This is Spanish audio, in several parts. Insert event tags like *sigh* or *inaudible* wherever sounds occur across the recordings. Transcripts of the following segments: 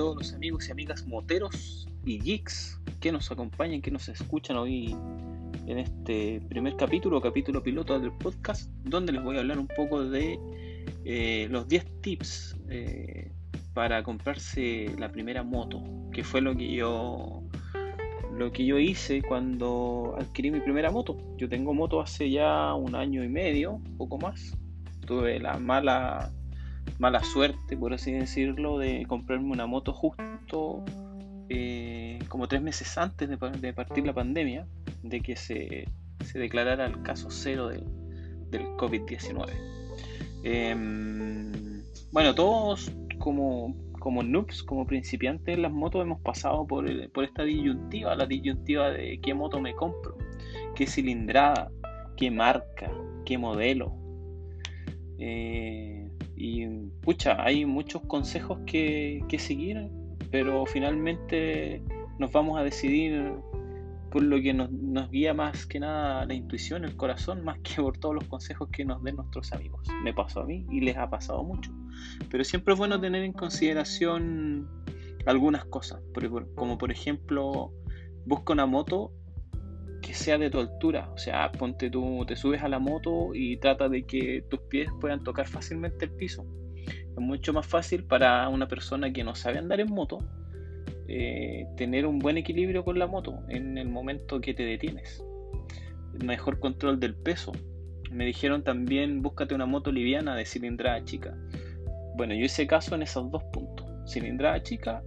todos los amigos y amigas moteros y geeks que nos acompañan, que nos escuchan hoy en este primer capítulo, capítulo piloto del podcast, donde les voy a hablar un poco de eh, los 10 tips eh, para comprarse la primera moto, que fue lo que yo lo que yo hice cuando adquirí mi primera moto. Yo tengo moto hace ya un año y medio, poco más. Tuve la mala mala suerte, por así decirlo, de comprarme una moto justo eh, como tres meses antes de, partir la pandemia, de que se, declarara el caso cero del, COVID-19. Em, bueno, todos como, como noobs, como principiantes en las motos, hemos pasado por, por esta disyuntiva, la disyuntiva de qué moto me compro, qué cilindrada, qué marca, qué modelo. Eh, y pucha, hay muchos consejos que, seguir, pero finalmente nos vamos a decidir por lo que nos, guía más que nada la intuición, el corazón, más que por todos los consejos que nos den nuestros amigos. Me pasó a mí y les ha pasado mucho. Pero siempre es bueno tener en consideración algunas cosas, como por ejemplo, busca una moto sea de tu altura. O sea, ponte tú, te subes a la moto y trata de que tus pies puedan tocar fácilmente el piso. Es mucho más fácil para una persona que no sabe andar en moto eh, tener un buen equilibrio con la moto en el momento que te detienes. Mejor control del peso. Me dijeron también búscate una moto liviana de cilindrada chica. Bueno, yo hice caso en esos dos puntos. Cilindrada chica,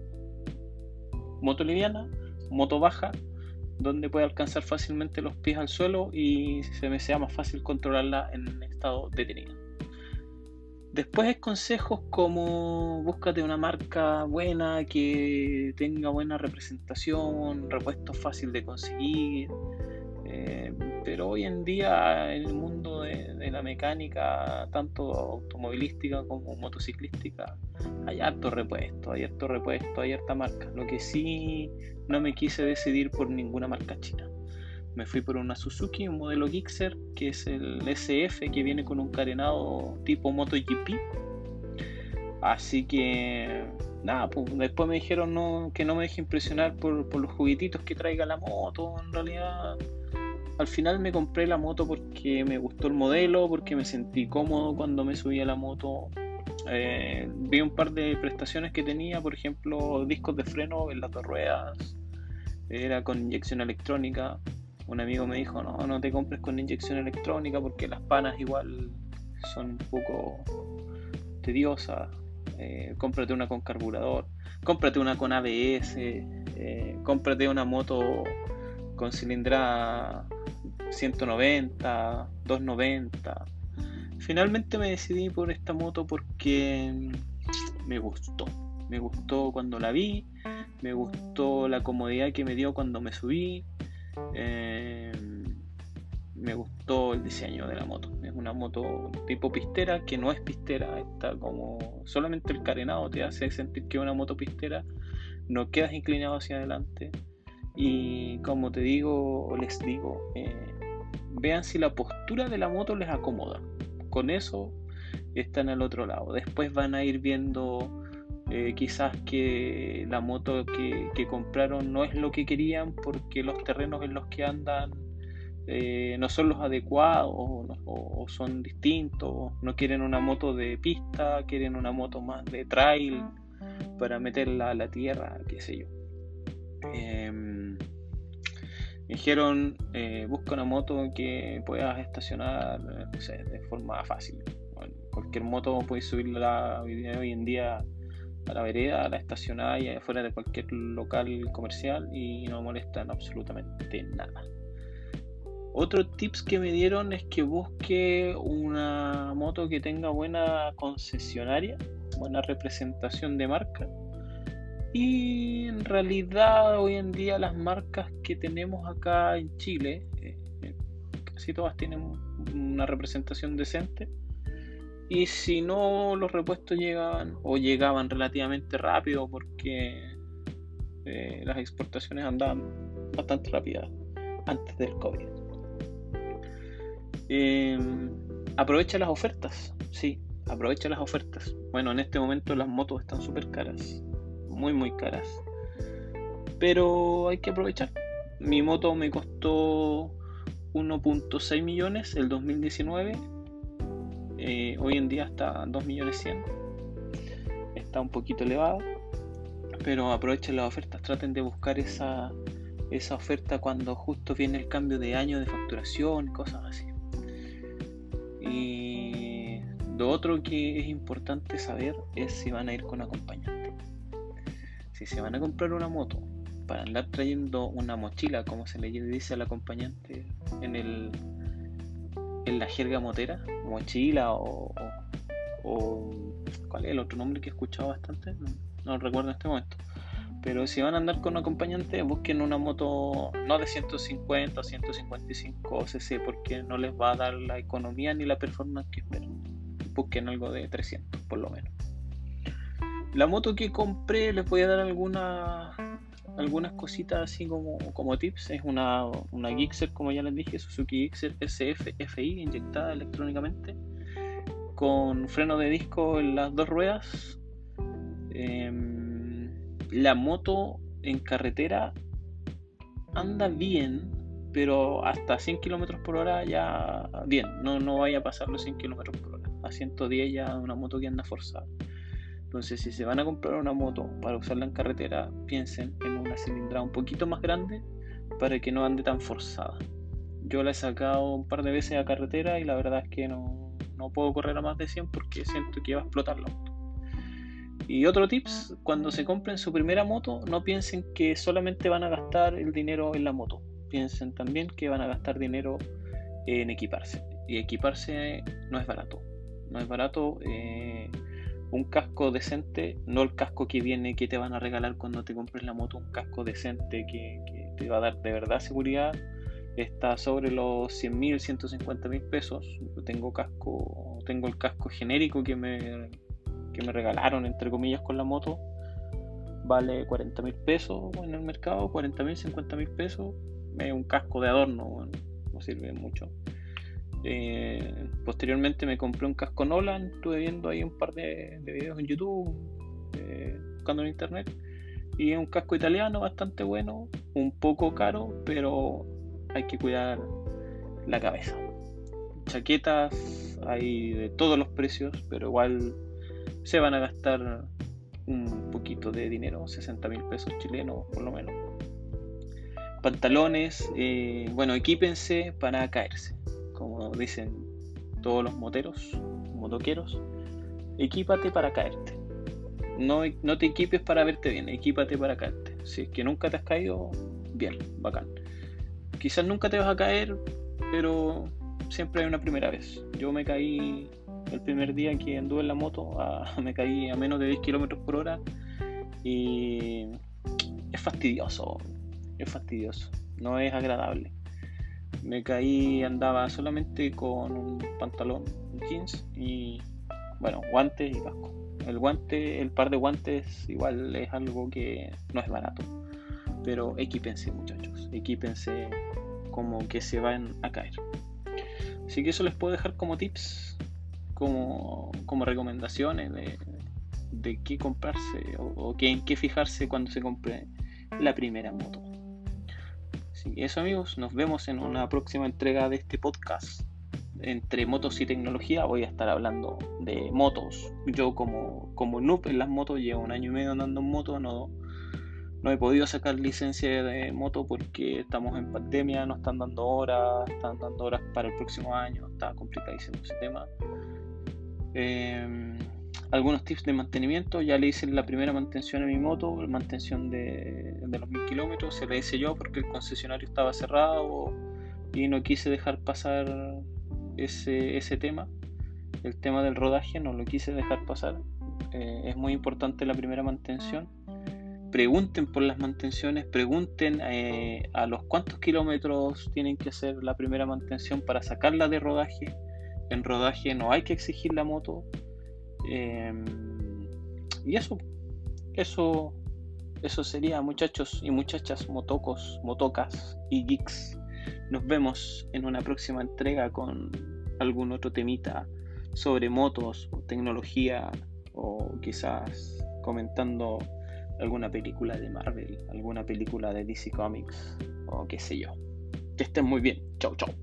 moto liviana, moto baja donde puede alcanzar fácilmente los pies al suelo y se me sea más fácil controlarla en estado detenido. Después es consejos como búscate una marca buena que tenga buena representación, repuesto fácil de conseguir. Eh, pero hoy en día el mundo de, de, la mecánica, tanto automovilística como motociclística, hay harto repuesto, hay harto repuesto, hay harta marca. Lo que sí no me quise decidir por ninguna marca china. Me fui por una Suzuki, un modelo Gixxer, que es el SF, que viene con un carenado tipo MotoGP. Así que, nada, pues, después me dijeron no, que no me deje impresionar por, por los juguetitos que traiga la moto. En realidad, al final me compré la moto porque me gustó el modelo, porque me sentí cómodo cuando me subí a la moto. Eh, vi un par de prestaciones que tenía, por ejemplo, discos de freno en las dos ruedas, era con inyección electrónica. Un amigo me dijo, no, no te compres con inyección electrónica porque las panas igual son un poco tediosas. Eh, cómprate una con carburador, cómprate una con ABS, eh, cómprate una moto con cilindrada 190, 290. Finalmente me decidí por esta moto porque me gustó. Me gustó cuando la vi, me gustó la comodidad que me dio cuando me subí. Eh, me gustó el diseño de la moto. Es una moto tipo pistera que no es pistera, está como solamente el carenado te hace sentir que es una moto pistera, no quedas inclinado hacia adelante. Y como te digo, o les digo, eh, vean si la postura de la moto les acomoda con eso están al otro lado. Después van a ir viendo eh, quizás que la moto que, compraron no es lo que querían porque los terrenos en los que andan eh, no son los adecuados o, son distintos. No quieren una moto de pista, quieren una moto más de trail para meterla a la tierra, qué sé yo. Em, dijeron, eh, busca una moto que puedas estacionar de forma fácil. cualquier moto puedes subirla hoy en día a la vereda, a la estacionada y afuera de cualquier local comercial y no molestan absolutamente nada. Otro tips que me dieron es que busque una moto que tenga buena concesionaria, buena representación de marca y en realidad hoy en día las marcas que tenemos acá en Chile, eh, eh, casi todas tienen una representación decente. Y si no, los repuestos llegaban o llegaban relativamente rápido porque eh, las exportaciones andaban bastante rápidas antes del COVID. aprovecha las ofertas, sí, aprovecha las ofertas. Bueno, en este momento las motos están súper caras muy muy caras. Pero hay que aprovechar. Mi moto me costó 1.6 millones el 2019. Eh, hoy en día está 2 millones 100. Está un poquito elevado. Pero aprovechen las ofertas. Traten de buscar esa, esa oferta cuando justo viene el cambio de año de facturación, cosas así. Y lo otro que es importante saber es si van a ir con acompañante. Si se van a comprar una moto para andar trayendo una mochila, como se le dice al acompañante en el en la jerga motera, mochila o, o, ¿cuál es el otro nombre que he escuchado bastante? No, recuerdo en este momento. Pero si van a andar con un acompañante, busquen una moto no de 150 o 155 cc porque no les va a dar la economía ni la performance que esperan. Busquen algo de 300 por lo menos. La moto que compré les voy a dar algunas algunas cositas así como, como tips. Es una, una Gixxer, como ya les dije, Suzuki Gixxer SF FI inyectada electrónicamente con freno de disco en las dos ruedas. Eh, la moto en carretera anda bien, pero hasta 100 km por hora ya bien, no, no vaya a pasar los 100 km por hora. A 110 ya una moto que anda forzada. Entonces, si se van a comprar una moto para usarla en carretera, piensen en una cilindrada un poquito más grande para que no ande tan forzada. Yo la he sacado un par de veces a carretera y la verdad es que no, no puedo correr a más de 100 porque siento que va a explotar la moto. Y otro tips, cuando se compren su primera moto, no piensen que solamente van a gastar el dinero en la moto. Piensen también que van a gastar dinero en equiparse. Y equiparse no es barato. No es barato. Eh, un casco decente, no el casco que viene que te van a regalar cuando te compres la moto, un casco decente que, te va a dar de verdad seguridad, está sobre los 100 mil, 150 mil pesos. Yo tengo casco, tengo el casco genérico que me que me regalaron, entre comillas, con la moto, vale 40 mil pesos en el mercado, 40 mil, 50 mil pesos. Es un casco de adorno, no sirve mucho. Eh, posteriormente me compré un casco Nolan, estuve viendo ahí un par de, videos en YouTube, eh, buscando en internet. Y es un casco italiano bastante bueno, un poco caro, pero hay que cuidar la cabeza. Chaquetas hay de todos los precios, pero igual se van a gastar un poquito de dinero, 60 mil pesos chilenos por lo menos. Pantalones, eh, bueno, equípense para caerse, dicen todos los moteros, motoqueros, equípate para caerte. No, no te equipes para verte bien, equípate para caerte. Si es que nunca te has caído, bien, bacán. Quizás nunca te vas a caer, pero siempre hay una primera vez. Yo me caí el primer día que anduve en la moto, *laughs* me caí a menos de 10 kilómetros por hora y es fastidioso, es fastidioso, no es agradable. Me caí, andaba solamente con un pantalón, jeans y bueno, guantes y casco. El guante, el par de guantes igual es algo que no es barato. Pero equípense muchachos, equípense como que se van a caer. Así que eso les puedo dejar como tips como, como recomendaciones de, de qué comprarse o, en qué fijarse cuando se compre la primera moto. Así eso amigos, nos vemos en una próxima entrega de este podcast. Entre motos y tecnología voy a estar hablando de motos. Yo como, como noob en las motos llevo un año y medio andando en moto, no, no he podido sacar licencia de moto porque estamos en pandemia, no están dando horas, están dando horas para el próximo año, está complicadísimo ese tema. Em, algunos tips de mantenimiento. Ya le hice la primera mantención a mi moto, mantención de, los mil kilómetros. Se la hice yo porque el concesionario estaba cerrado y no quise dejar pasar ese, ese tema. El tema del rodaje no lo quise dejar pasar. Eh, es muy importante la primera mantención. Pregunten por las mantenciones, pregunten eh, a los cuántos kilómetros tienen que hacer la primera mantención para sacarla de rodaje en rodaje no hay que exigir la moto. Em, y eso, eso, eso sería muchachos y muchachas, motocos, motocas y geeks. Nos vemos en una próxima entrega con algún otro temita sobre motos o tecnología o quizás comentando alguna película de Marvel, alguna película de DC Comics o qué sé yo. Que estén muy bien. Chau, chau.